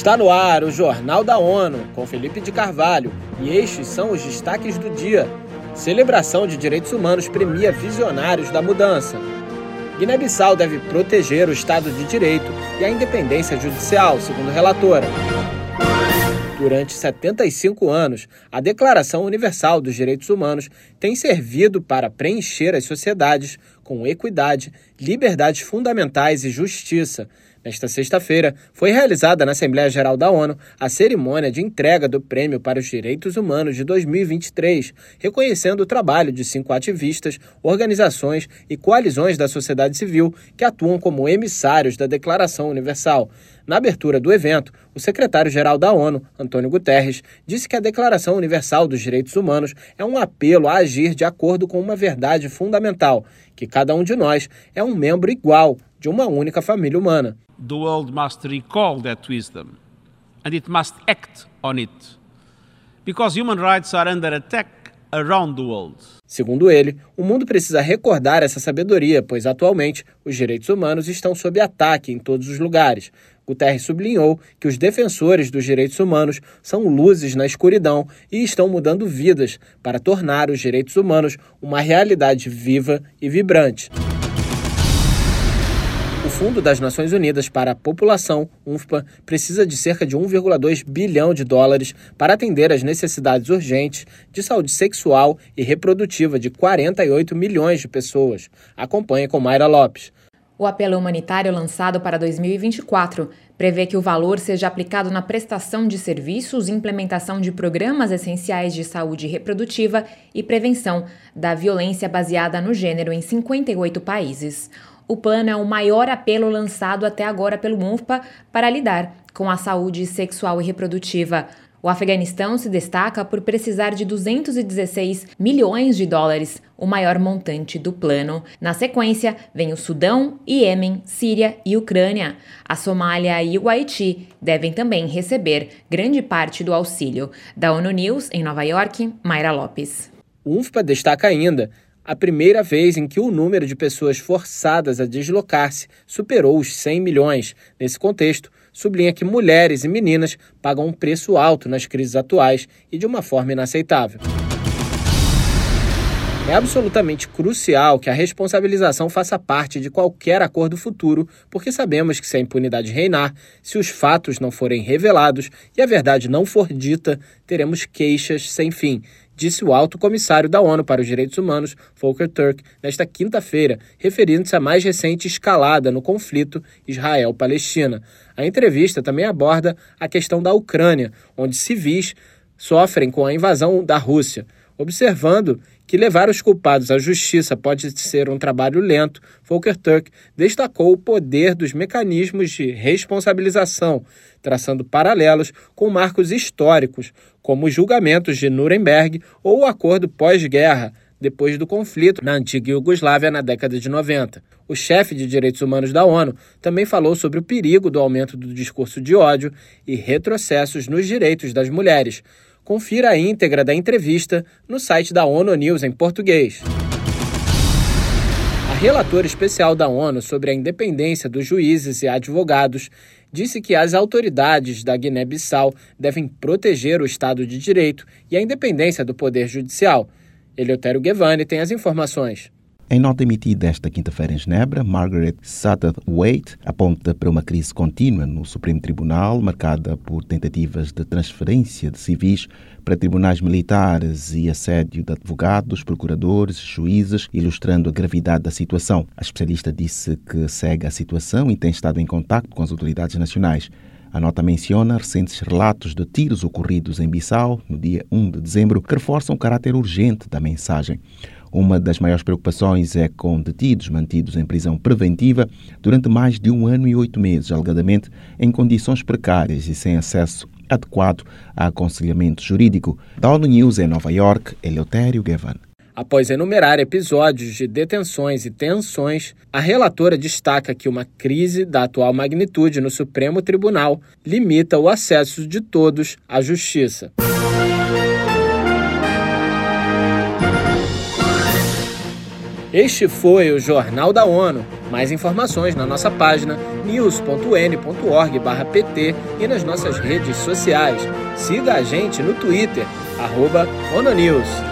Está no ar o Jornal da ONU, com Felipe de Carvalho, e estes são os destaques do dia. Celebração de direitos humanos premia visionários da mudança. Guiné-Bissau deve proteger o Estado de Direito e a independência judicial, segundo relatora. Durante 75 anos, a Declaração Universal dos Direitos Humanos tem servido para preencher as sociedades com equidade, liberdades fundamentais e justiça. Nesta sexta-feira, foi realizada na Assembleia Geral da ONU a cerimônia de entrega do Prêmio para os Direitos Humanos de 2023, reconhecendo o trabalho de cinco ativistas, organizações e coalizões da sociedade civil que atuam como emissários da Declaração Universal. Na abertura do evento, o secretário-geral da ONU, Antônio Guterres, disse que a Declaração Universal dos Direitos Humanos é um apelo a agir de acordo com uma verdade fundamental, que cada um de nós é um membro igual de uma única família humana. The world must recall that wisdom and it must act on it. Because human rights are under attack around the world. Segundo ele, o mundo precisa recordar essa sabedoria, pois atualmente os direitos humanos estão sob ataque em todos os lugares. Guterres sublinhou que os defensores dos direitos humanos são luzes na escuridão e estão mudando vidas para tornar os direitos humanos uma realidade viva e vibrante. Fundo das Nações Unidas para a População, UNFPA, precisa de cerca de 1,2 bilhão de dólares para atender às necessidades urgentes de saúde sexual e reprodutiva de 48 milhões de pessoas. Acompanhe com Mayra Lopes. O apelo humanitário lançado para 2024 prevê que o valor seja aplicado na prestação de serviços, implementação de programas essenciais de saúde reprodutiva e prevenção da violência baseada no gênero em 58 países. O plano é o maior apelo lançado até agora pelo UNFPA para lidar com a saúde sexual e reprodutiva. O Afeganistão se destaca por precisar de 216 milhões de dólares, o maior montante do plano. Na sequência, vem o Sudão, Iêmen, Síria e Ucrânia. A Somália e o Haiti devem também receber grande parte do auxílio. Da ONU News, em Nova York, Mayra Lopes. O UNFPA destaca ainda a primeira vez em que o número de pessoas forçadas a deslocar-se superou os 100 milhões. Nesse contexto, sublinha que mulheres e meninas pagam um preço alto nas crises atuais e de uma forma inaceitável. É absolutamente crucial que a responsabilização faça parte de qualquer acordo futuro, porque sabemos que se a impunidade reinar, se os fatos não forem revelados e a verdade não for dita, teremos queixas sem fim, disse o alto comissário da ONU para os Direitos Humanos, Volker Turk, nesta quinta-feira, referindo-se à mais recente escalada no conflito Israel-Palestina. A entrevista também aborda a questão da Ucrânia, onde civis sofrem com a invasão da Rússia. Observando que levar os culpados à justiça pode ser um trabalho lento, Volker Turk destacou o poder dos mecanismos de responsabilização, traçando paralelos com marcos históricos, como os julgamentos de Nuremberg ou o acordo pós-guerra, depois do conflito na antiga Iugoslávia na década de 90. O chefe de direitos humanos da ONU também falou sobre o perigo do aumento do discurso de ódio e retrocessos nos direitos das mulheres Confira a íntegra da entrevista no site da ONU News em português. A relatora especial da ONU sobre a independência dos juízes e advogados disse que as autoridades da Guiné-Bissau devem proteger o Estado de Direito e a independência do Poder Judicial. Eleutério Guevani tem as informações. Em nota emitida esta quinta-feira em Genebra, Margaret Satterthwaite aponta para uma crise contínua no Supremo Tribunal, marcada por tentativas de transferência de civis para tribunais militares e assédio de advogados, procuradores, juízes, ilustrando a gravidade da situação. A especialista disse que segue a situação e tem estado em contato com as autoridades nacionais. A nota menciona recentes relatos de tiros ocorridos em Bissau, no dia 1 de dezembro, que reforçam o caráter urgente da mensagem. Uma das maiores preocupações é com detidos mantidos em prisão preventiva durante mais de um ano e oito meses, alegadamente em condições precárias e sem acesso adequado a aconselhamento jurídico. Da ONU News em Nova York, Eleutério Gavan. Após enumerar episódios de detenções e tensões, a relatora destaca que uma crise da atual magnitude no Supremo Tribunal limita o acesso de todos à justiça. Este foi o Jornal da ONU. Mais informações na nossa página news.n.org/pt e nas nossas redes sociais. Siga a gente no Twitter, ONUNews.